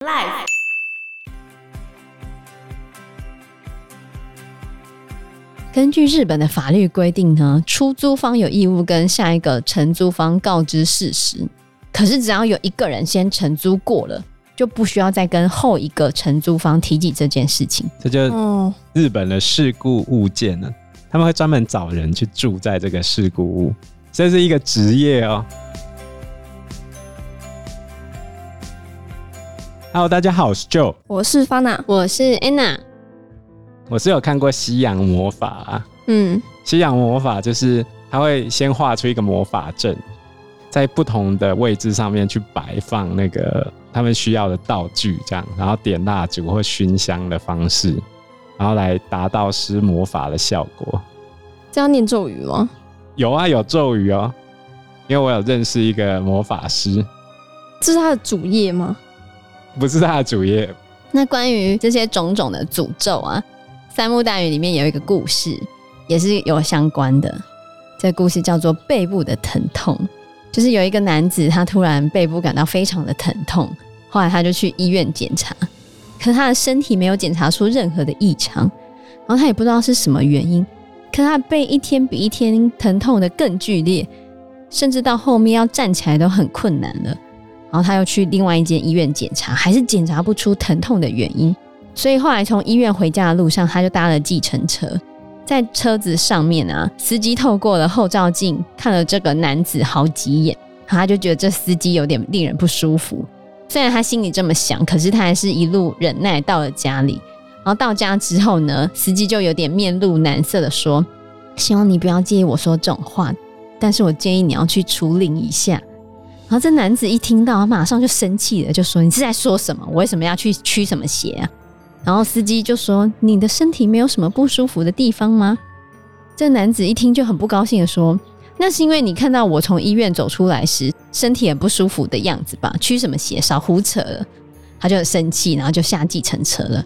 Life。根据日本的法律规定呢，出租方有义务跟下一个承租方告知事实。可是只要有一个人先承租过了，就不需要再跟后一个承租方提起这件事情。这就日本的事故物件呢，他们会专门找人去住在这个事故屋，这是一个职业哦。Hello，大家好，我是 Joe，我是 Fana，我是 Anna。我是有看过西洋魔法啊，嗯，西洋魔法就是他会先画出一个魔法阵，在不同的位置上面去摆放那个他们需要的道具，这样，然后点蜡烛或熏香的方式，然后来达到施魔法的效果。这样念咒语吗？有啊，有咒语哦，因为我有认识一个魔法师。这是他的主业吗？不是他的主业。那关于这些种种的诅咒啊。三木大屿里面有一个故事，也是有相关的。这故事叫做背部的疼痛，就是有一个男子，他突然背部感到非常的疼痛，后来他就去医院检查，可他的身体没有检查出任何的异常，然后他也不知道是什么原因，可他的背一天比一天疼痛得更剧烈，甚至到后面要站起来都很困难了。然后他又去另外一间医院检查，还是检查不出疼痛的原因。所以后来从医院回家的路上，他就搭了计程车，在车子上面啊，司机透过了后照镜看了这个男子好几眼，他就觉得这司机有点令人不舒服。虽然他心里这么想，可是他还是一路忍耐到了家里。然后到家之后呢，司机就有点面露难色的说：“希望你不要介意我说这种话，但是我建议你要去处理一下。”然后这男子一听到，马上就生气了，就说：“你是在说什么？我为什么要去驱什么邪啊？”然后司机就说：“你的身体没有什么不舒服的地方吗？”这男子一听就很不高兴的说：“那是因为你看到我从医院走出来时，身体很不舒服的样子吧？驱什么邪？少胡扯了！”他就很生气，然后就下计程车了。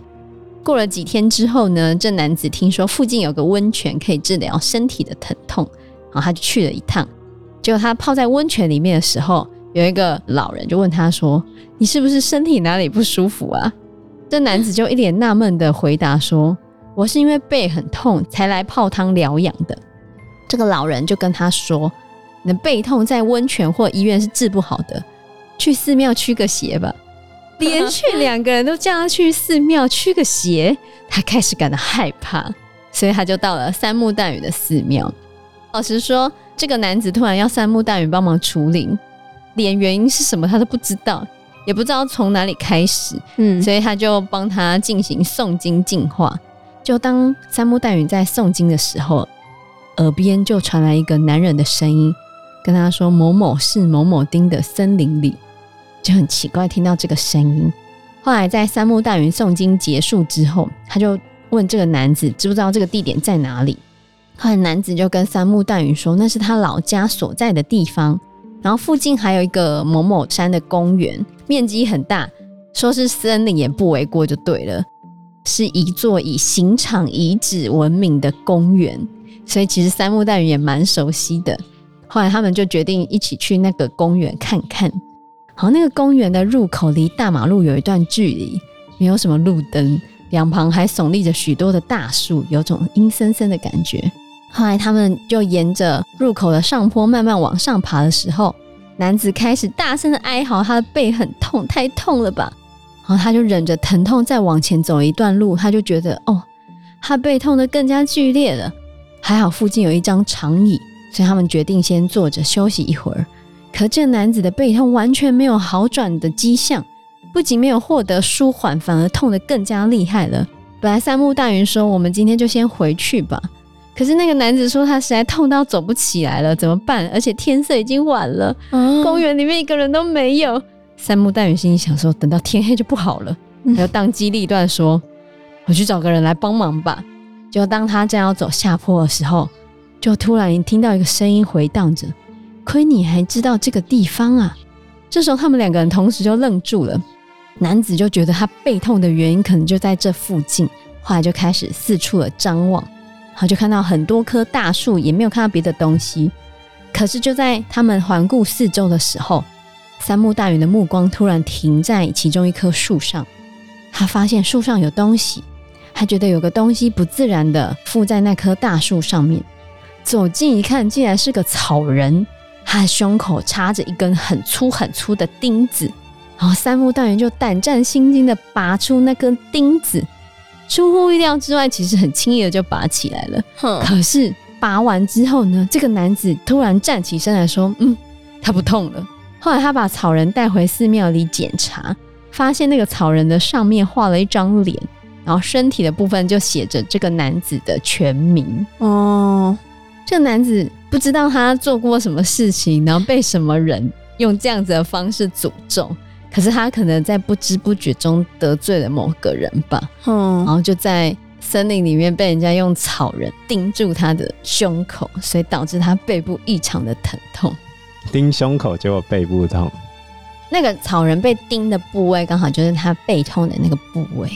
过了几天之后呢，这男子听说附近有个温泉可以治疗身体的疼痛，然后他就去了一趟。结果他泡在温泉里面的时候，有一个老人就问他说：“你是不是身体哪里不舒服啊？”这男子就一脸纳闷的回答说：“我是因为背很痛才来泡汤疗养的。”这个老人就跟他说：“你的背痛在温泉或医院是治不好的，去寺庙驱个邪吧。”连续两个人都叫他去寺庙驱个邪，他开始感到害怕，所以他就到了三木淡雨的寺庙。老实说，这个男子突然要三木大云帮忙处理，连原因是什么他都不知道。也不知道从哪里开始，嗯，所以他就帮他进行诵经净化。就当三木大云在诵经的时候，耳边就传来一个男人的声音，跟他说：“某某是某某丁的森林里。”就很奇怪，听到这个声音。后来在三木大云诵经结束之后，他就问这个男子知不知道这个地点在哪里。后来男子就跟三木大屿说：“那是他老家所在的地方。”然后附近还有一个某某山的公园，面积很大，说是森林也不为过，就对了。是一座以刑场遗址闻名的公园，所以其实三木大屿也蛮熟悉的。后来他们就决定一起去那个公园看看。好，那个公园的入口离大马路有一段距离，没有什么路灯，两旁还耸立着许多的大树，有种阴森森的感觉。后来他们就沿着入口的上坡慢慢往上爬的时候，男子开始大声的哀嚎，他的背很痛，太痛了吧？然后他就忍着疼痛再往前走一段路，他就觉得哦，他背痛得更加剧烈了。还好附近有一张长椅，所以他们决定先坐着休息一会儿。可这男子的背痛完全没有好转的迹象，不仅没有获得舒缓，反而痛得更加厉害了。本来三木大屿说：“我们今天就先回去吧。”可是那个男子说他实在痛到走不起来了，怎么办？而且天色已经晚了，啊、公园里面一个人都没有。三木淡雨心里想说，等到天黑就不好了，他就当机立断说：“我去找个人来帮忙吧。”就当他正要走下坡的时候，就突然听到一个声音回荡着：“亏你还知道这个地方啊！”这时候他们两个人同时就愣住了。男子就觉得他背痛的原因可能就在这附近，后来就开始四处的张望。然后就看到很多棵大树，也没有看到别的东西。可是就在他们环顾四周的时候，三木大允的目光突然停在其中一棵树上，他发现树上有东西，他觉得有个东西不自然的附在那棵大树上面。走近一看，竟然是个草人，他的胸口插着一根很粗很粗的钉子。然后三木大允就胆战心惊的拔出那根钉子，出乎意料之外，其实很轻易的就拔起来了。可是拔完之后呢，这个男子突然站起身来说：“嗯，他不痛了。”后来他把草人带回寺庙里检查，发现那个草人的上面画了一张脸，然后身体的部分就写着这个男子的全名。哦，这个男子不知道他做过什么事情，然后被什么人用这样子的方式诅咒。可是他可能在不知不觉中得罪了某个人吧，嗯，然后就在森林里面被人家用草人钉住他的胸口，所以导致他背部异常的疼痛。钉胸口结果背部痛，那个草人被钉的部位刚好就是他背痛的那个部位。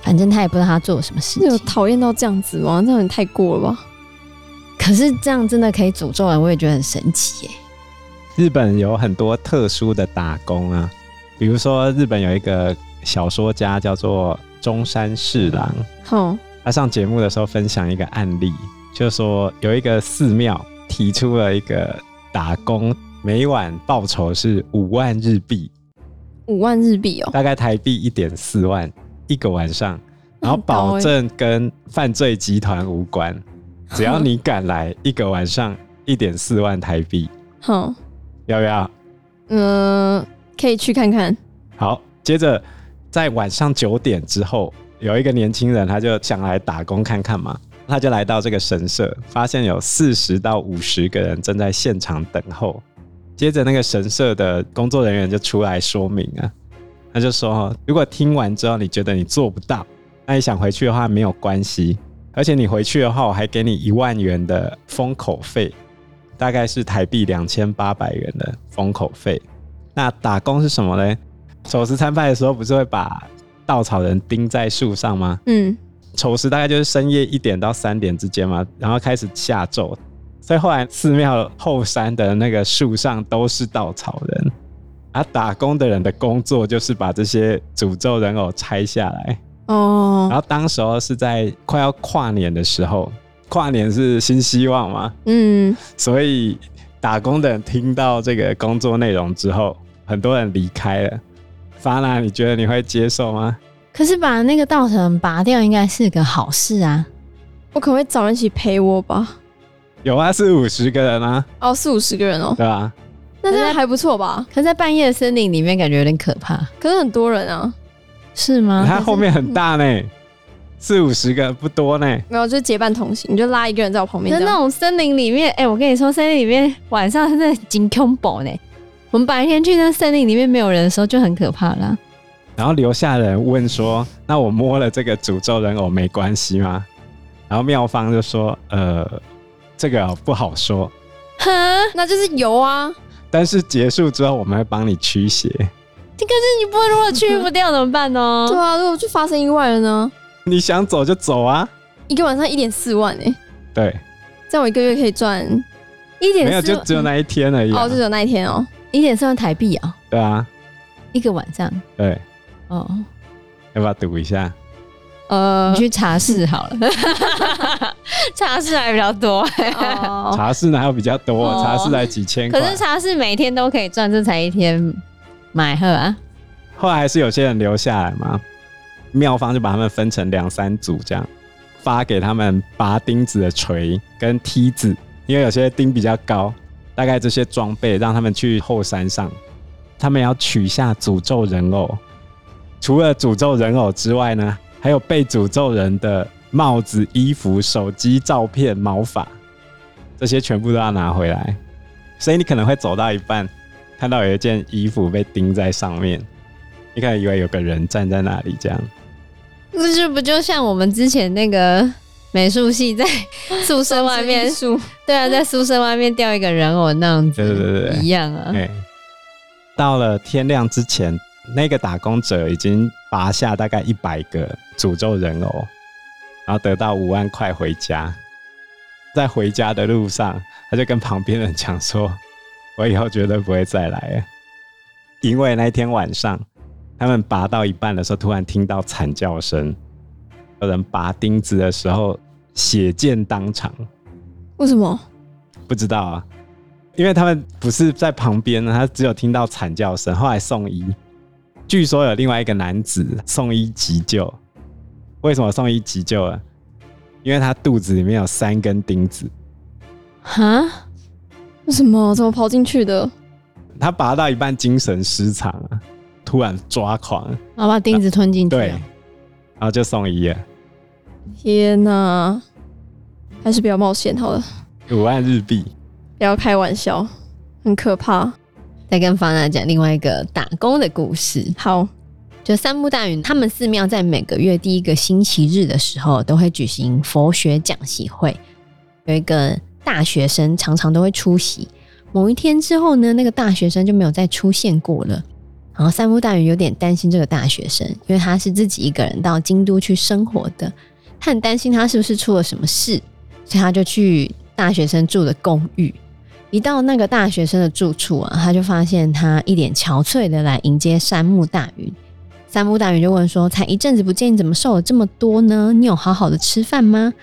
反正他也不知道他做了什么事情。有讨厌到这样子吗？这样也太过了吧？可是这样真的可以诅咒人，我也觉得很神奇耶。日本有很多特殊的打工啊。比如说，日本有一个小说家叫做中山侍郎，好，他上节目的时候分享一个案例，就是说有一个寺庙提出了一个打工每晚报酬是五万日币，五万日币哦，大概台币一点四万一个晚上，然后保证跟犯罪集团无关，只要你敢来一个晚上一点四万台币，好，要不要？嗯。可以去看看。好，接着在晚上九点之后，有一个年轻人，他就想来打工看看嘛。他就来到这个神社，发现有四十到五十个人正在现场等候。接着那个神社的工作人员就出来说明啊，他就说：如果听完之后你觉得你做不到，那你想回去的话没有关系，而且你回去的话，我还给你一万元的封口费，大概是台币两千八百元的封口费。那打工是什么呢？丑时参拜的时候，不是会把稻草人钉在树上吗？嗯，丑时大概就是深夜一点到三点之间嘛，然后开始下咒，所以后来寺庙后山的那个树上都是稻草人，而打工的人的工作就是把这些诅咒人偶拆下来。哦，然后当时候是在快要跨年的时候，跨年是新希望嘛，嗯，所以打工的人听到这个工作内容之后。很多人离开了，法娜，你觉得你会接受吗？可是把那个稻草人拔掉，应该是个好事啊！我可不可以找人一起陪我吧？有啊，四五十个人啊！哦，四五十个人哦，对啊？那这样还不错吧？可是在半夜的森林里面，感觉有点可怕。可是很多人啊，是吗？它后面很大呢，四五十个不多呢。没有，就是结伴同行，你就拉一个人在我旁边。在那种森林里面，哎、欸，我跟你说，森林里面晚上真的很恐怖呢。我们白天去那森林里面没有人的时候就很可怕啦。然后留下人问说：“那我摸了这个诅咒人偶没关系吗？”然后妙方就说：“呃，这个不好说。”哈，那就是有啊。但是结束之后我们会帮你驱邪。可是你不如果驱不掉怎么办呢？对啊，如果就发生意外了呢？你想走就走啊！一个晚上一点四万哎。对。这样我一个月可以赚一点四。没有，就只有那一天而已啊。哦，就只有那一天哦。一点四万台币啊、喔！对啊，一个晚上。对，哦，要不要赌一下？呃，你去茶室好了，茶室还比较多、欸。哦、茶室哪有比较多？哦、茶室才几千块。可是茶室每天都可以赚，这才一天买喝啊。后来还是有些人留下来嘛，妙方就把他们分成两三组，这样发给他们拔钉子的锤跟梯子，因为有些钉比较高。大概这些装备让他们去后山上，他们要取下诅咒人偶。除了诅咒人偶之外呢，还有被诅咒人的帽子、衣服、手机、照片、毛发，这些全部都要拿回来。所以你可能会走到一半，看到有一件衣服被钉在上面，你可能以为有个人站在那里，这样。那这不就像我们之前那个？美术系在宿舍外面，对啊，在宿舍外面吊一个人偶那样子，对对对对，一样啊。对，到了天亮之前，那个打工者已经拔下大概一百个诅咒人偶，然后得到五万块回家。在回家的路上，他就跟旁边人讲说：“我以后绝对不会再来了。”因为那天晚上，他们拔到一半的时候，突然听到惨叫声，有人拔钉子的时候血溅当场。为什么？不知道啊，因为他们不是在旁边呢，他只有听到惨叫声。后来送医，据说有另外一个男子送医急救。为什么送医急救啊？因为他肚子里面有三根钉子。哈？为什么？怎么跑进去的？他拔到一半，精神失常，突然抓狂，然后把钉子吞进去。对，然后就送医了。天哪！还是不要冒险好了。五万日币，不要开玩笑，很可怕。再跟方娜讲另外一个打工的故事。好，就三木大云他们寺庙在每个月第一个星期日的时候，都会举行佛学讲习会，有一个大学生常常都会出席。某一天之后呢，那个大学生就没有再出现过了。然后三木大云有点担心这个大学生，因为他是自己一个人到京都去生活的，他很担心他是不是出了什么事，所以他就去大学生住的公寓。一到那个大学生的住处啊，他就发现他一脸憔悴的来迎接山木大云。山木大云就问说：“才一阵子不见，你怎么瘦了这么多呢？你有好好的吃饭吗？”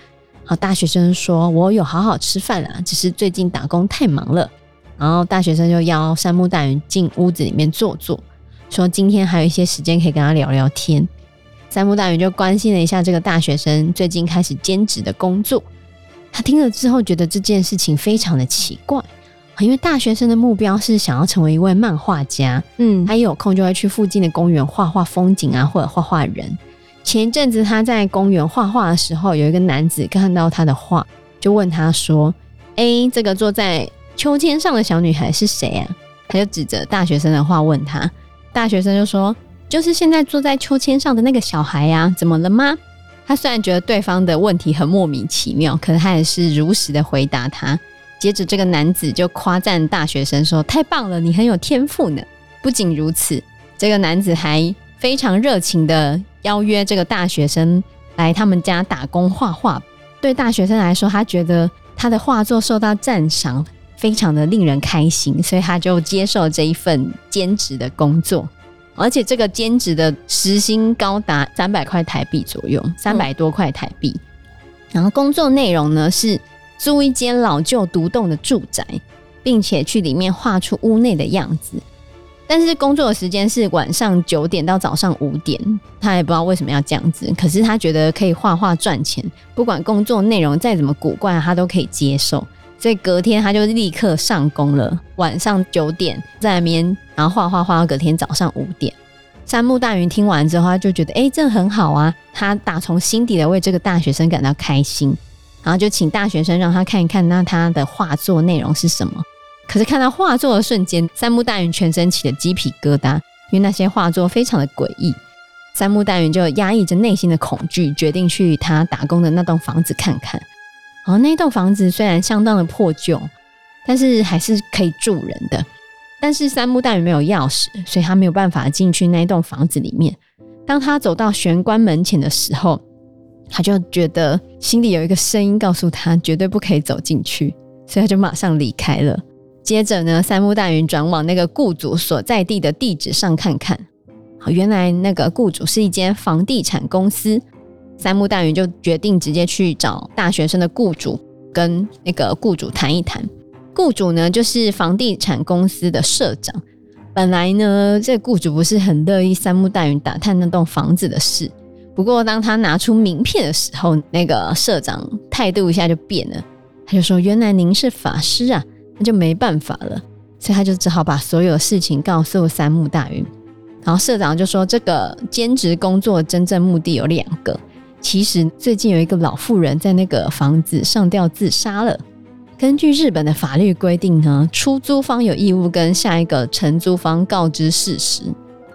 好，大学生说：“我有好好吃饭啊，只是最近打工太忙了。”然后大学生就邀山木大云进屋子里面坐坐，说今天还有一些时间可以跟他聊聊天。三木大云就关心了一下这个大学生最近开始兼职的工作。他听了之后觉得这件事情非常的奇怪，因为大学生的目标是想要成为一位漫画家，嗯，他一有空就会去附近的公园画画风景啊，或者画画人。前一阵子他在公园画画的时候，有一个男子看到他的画，就问他说：“哎，这个坐在……”秋千上的小女孩是谁啊？他就指着大学生的画问他，大学生就说：“就是现在坐在秋千上的那个小孩呀，怎么了吗？”他虽然觉得对方的问题很莫名其妙，可是他也是如实的回答他。接着，这个男子就夸赞大学生说：“太棒了，你很有天赋呢！”不仅如此，这个男子还非常热情的邀约这个大学生来他们家打工画画。对大学生来说，他觉得他的画作受到赞赏。非常的令人开心，所以他就接受这一份兼职的工作，而且这个兼职的时薪高达三百块台币左右，三百多块台币。嗯。然后工作内容呢是租一间老旧独栋的住宅，并且去里面画出屋内的样子。但是工作的时间是晚上九点到早上五点，他也不知道为什么要这样子，可是他觉得可以画画赚钱，不管工作内容再怎么古怪，他都可以接受。所以隔天他就立刻上工了，晚上九点在那边，然后画画画到隔天早上五点。三木大云听完之后，他就觉得哎、这很好啊，他打从心底的为这个大学生感到开心，然后就请大学生让他看一看那他的画作内容是什么。可是看到画作的瞬间，三木大云全身起了鸡皮疙瘩，因为那些画作非常的诡异。三木大云就压抑着内心的恐惧，决定去他打工的那栋房子看看。然后那栋房子虽然相当的破旧，但是还是可以住人的。但是三木大云没有钥匙，所以他没有办法进去那栋房子里面。当他走到玄关门前的时候，他就觉得心里有一个声音告诉他绝对不可以走进去，所以他就马上离开了。接着呢，三木大云转往那个雇主所在地的地址上看看，好，原来那个雇主是一间房地产公司。三木大云就决定直接去找大学生的雇主，跟那个雇主谈一谈。雇主呢，就是房地产公司的社长。本来呢，这雇主不是很乐意三木大云打探那栋房子的事。不过，当他拿出名片的时候，那个社长态度一下就变了。他就说：“原来您是法师啊，那就没办法了。”所以他就只好把所有事情告诉三木大云。然后社长就说：“这个兼职工作真正目的有两个。”其实最近有一个老妇人在那个房子上吊自杀了。根据日本的法律规定呢，出租方有义务跟下一个承租方告知事实。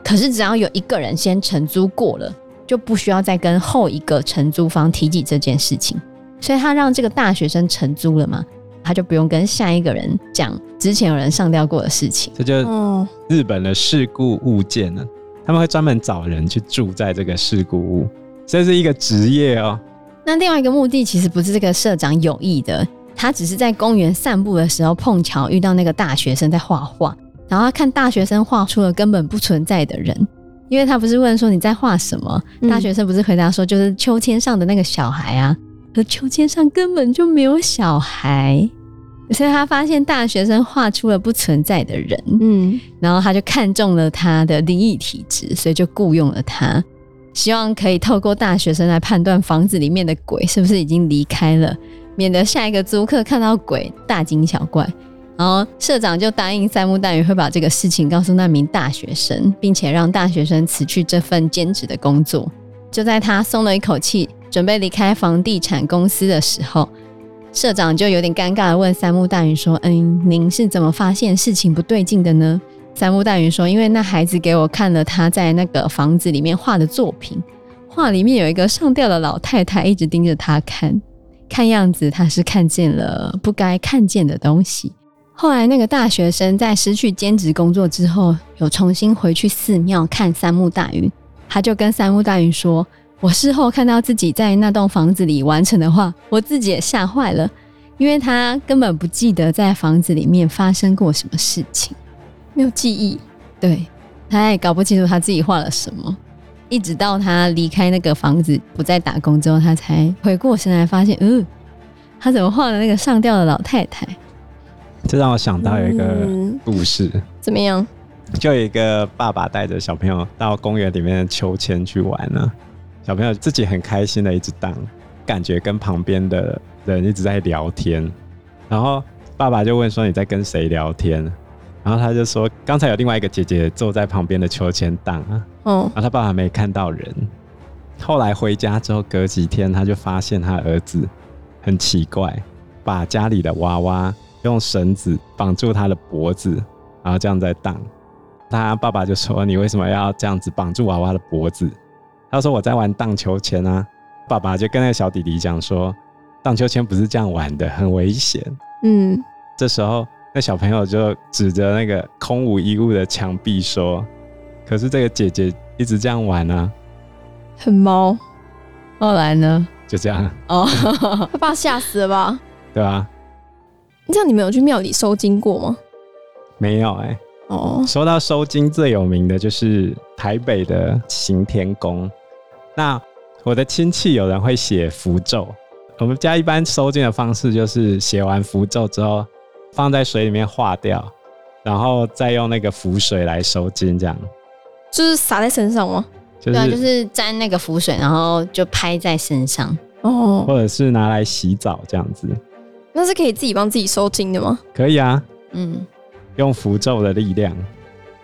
可是只要有一个人先承租过了，就不需要再跟后一个承租方提起这件事情。所以他让这个大学生承租了嘛，他就不用跟下一个人讲之前有人上吊过的事情。这就日本的事故物件呢，他们会专门找人去住在这个事故物。这是一个职业哦。那另外一个目的其实不是这个社长有意的，他只是在公园散步的时候碰巧遇到那个大学生在画画，然后他看大学生画出了根本不存在的人，因为他不是问说你在画什么？嗯、大学生不是回答说就是秋千上的那个小孩啊，可秋千上根本就没有小孩，所以他发现大学生画出了不存在的人，嗯，然后他就看中了他的灵异体质，所以就雇佣了他，希望可以透过大学生来判断房子里面的鬼是不是已经离开了，免得下一个租客看到鬼大惊小怪。然后社长就答应三木大宇会把这个事情告诉那名大学生，并且让大学生辞去这份兼职的工作。就在他松了一口气，准备离开房地产公司的时候，社长就有点尴尬地问三木大宇说：“嗯，您是怎么发现事情不对劲的呢？”三木大云说：“因为那孩子给我看了他在那个房子里面画的作品，画里面有一个上吊的老太太一直盯着他看，看样子他是看见了不该看见的东西。”后来，那个大学生在失去兼职工作之后，有重新回去寺庙看三木大云。他就跟三木大云说：“我事后看到自己在那栋房子里完成的画，我自己也吓坏了，因为他根本不记得在房子里面发生过什么事情，没有记忆。对，他也搞不清楚他自己画了什么。一直到他离开那个房子不再打工之后，他才回过神来，发现，嗯、呃，他怎么画了那个上吊的老太太？”这让我想到有一个故事，嗯、怎么样？就有一个爸爸带着小朋友到公园里面的秋千去玩呢。小朋友自己很开心的一直荡，感觉跟旁边的人一直在聊天。然后爸爸就问说：“你在跟谁聊天？”然后他就说：“刚才有另外一个姐姐坐在旁边的秋千荡啊。”哦。然后他爸爸没看到人。后来回家之后，隔几天他就发现他儿子很奇怪，把家里的娃娃。用绳子绑住他的脖子，然后这样在荡。他爸爸就说：“你为什么要这样子绑住娃娃的脖子？”他说：“我在玩荡秋千啊。”爸爸就跟那个小弟弟讲说：“荡秋千不是这样玩的，很危险。”嗯，这时候那小朋友就指着那个空无一物的墙壁说：“可是这个姐姐一直这样玩啊，很猫。”后来呢？就这样哦，他爸吓死了吧？对吧？这样你们有去庙里收金过吗？没有哎、欸。哦，说到收金，最有名的就是台北的行天宫。那我的亲戚有人会写符咒，我们家一般收金的方式就是写完符咒之后，放在水里面化掉，然后再用那个符水来收金，这样。就是洒在身上吗？就是、对啊，就是沾那个符水，然后就拍在身上。哦，或者是拿来洗澡这样子。那是可以自己帮自己收金的吗？可以啊，嗯，用符咒的力量，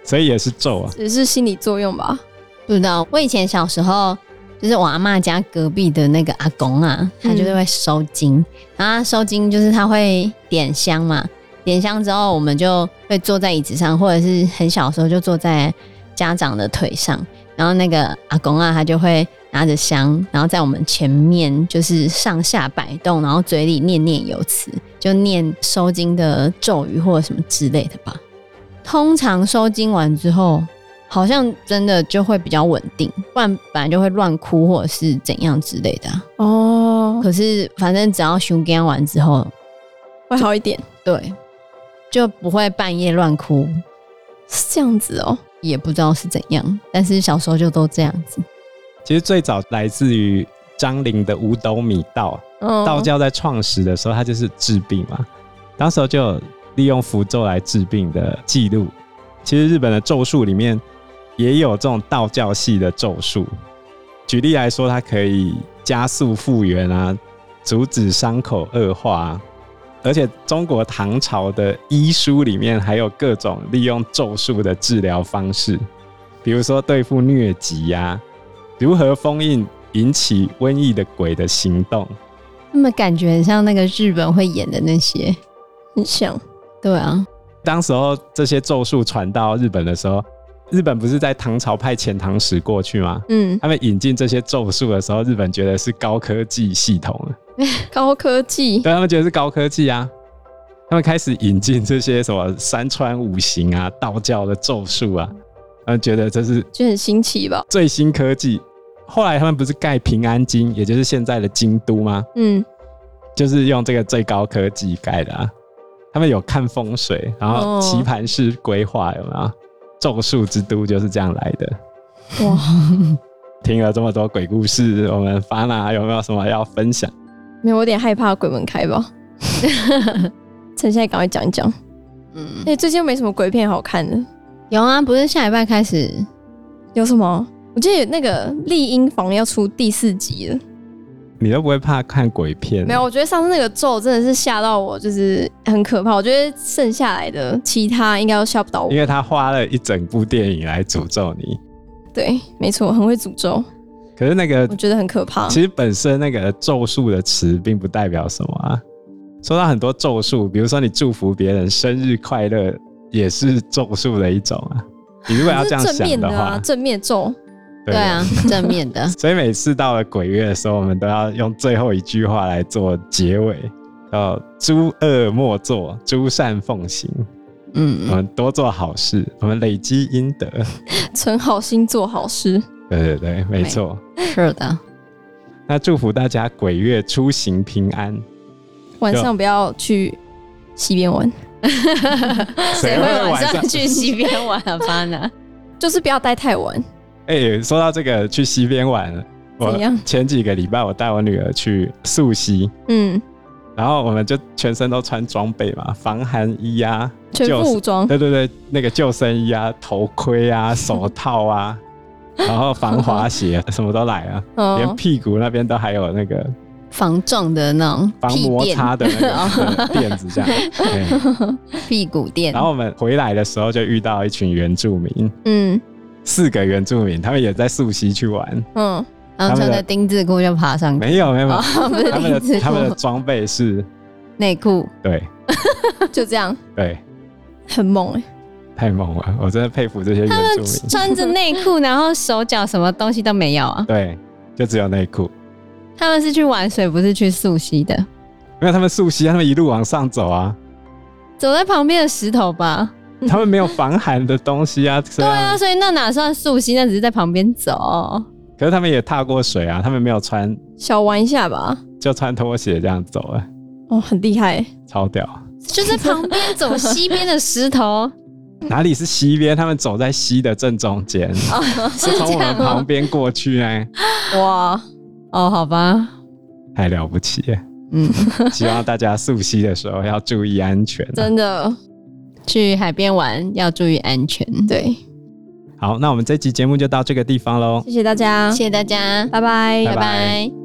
所以也是咒啊，只是心理作用吧？不知道。我以前小时候，就是我阿嬷家隔壁的那个阿公啊，他就是会收金，嗯、然后收金就是他会点香嘛，点香之后我们就会坐在椅子上，或者是很小的时候就坐在家长的腿上，然后那个阿公啊，他就会。拿着香，然后在我们前面就是上下摆动，然后嘴里念念有词，就念收经的咒语或者什么之类的吧。通常收经完之后，好像真的就会比较稳定，不然本来就会乱哭或者是怎样之类的。哦，可是反正只要收惊完之后，会好一点，对，就不会半夜乱哭，是这样子哦。也不知道是怎样，但是小时候就都这样子。其实最早来自于张陵的五斗米道，道教在创始的时候，它就是治病嘛。当时候就有利用符咒来治病的记录。其实日本的咒术里面也有这种道教系的咒术。举例来说，它可以加速复原啊，阻止伤口恶化啊。而且中国唐朝的医书里面还有各种利用咒术的治疗方式，比如说对付疟疾呀。如何封印引起瘟疫的鬼的行动？那么感觉很像那个日本会演的那些，很像。对啊，当时候这些咒术传到日本的时候，日本不是在唐朝派遣唐使过去吗？嗯，他们引进这些咒术的时候，日本觉得是高科技系统，高科技，对，他们觉得是高科技啊。他们开始引进这些什么山川五行啊、道教的咒术啊，他们觉得这是就很新奇吧？最新科技。后来他们不是盖平安京，也就是现在的京都吗？嗯，就是用这个最高科技盖的啊。他们有看风水，然后棋盘式规划有没有？咒术之都就是这样来的。哇！听了这么多鬼故事，我们 Fana 有没有什么要分享？没有，我有点害怕鬼门开吧。趁现在赶快讲一讲。嗯，哎、欸，最近又没什么鬼片好看的。有啊，不是下礼拜开始有什么？我记得那个《丽婴房》要出第四集了。你都不会怕看鬼片？没有，我觉得上次那个咒真的是吓到我，就是很可怕。我觉得剩下来的其他应该都吓不到我，因为他花了一整部电影来诅咒你。对，没错，很会诅咒。可是那个我觉得很可怕。其实本身那个咒术的词并不代表什么啊。说到很多咒术，比如说你祝福别人生日快乐，也是咒术的一种啊。你如果要这样想的话，的啊、正面咒。对啊，正面的。所以每次到了鬼月的时候，我们都要用最后一句话来做结尾，叫“诸恶莫作，诸善奉行”。嗯，我们多做好事，我们累积阴德，存好心做好事。对对对，没错，是的。那祝福大家鬼月出行平安，晚上不要去西边玩。谁会晚上去西边玩啊？巴呢，就是不要待太晚。哎、欸，说到这个去西边玩，我前几个礼拜我带我女儿去溯溪，嗯，然后我们就全身都穿装备嘛，防寒衣啊，全副武装，对对对，那个救生衣啊，头盔啊，手套啊，然后防滑 鞋什么都来啊，哦、连屁股那边都还有那个防撞的那种防摩擦的那个垫子，这样，屁股垫。然后我们回来的时候就遇到一群原住民，嗯。四个原住民，他们也在溯溪去玩。嗯，然后穿着丁字裤就爬上去。没有没有，哦、他们的他们的装备是内裤。对，就这样。对，很猛哎、欸，太猛了！我真的佩服这些原住民。他们穿着内裤，然后手脚什么东西都没有啊？对，就只有内裤。他们是去玩水，不是去溯溪的。没有他们溯溪，他们一路往上走啊，走在旁边的石头吧。他们没有防寒的东西啊，对啊，所以那哪算溯溪？那只是在旁边走。可是他们也踏过水啊，他们没有穿，小玩一下吧，就穿拖鞋这样走了。哦，很厉害，超屌！就在旁边走西边的石头，哪里是西边？他们走在西的正中间，哦、是从我们旁边过去呢。哇，哦，好吧，太了不起了。嗯，希望大家溯溪的时候要注意安全、啊，真的。去海边玩要注意安全。对，好，那我们这期节目就到这个地方喽。谢谢大家，谢谢大家，拜拜，拜拜。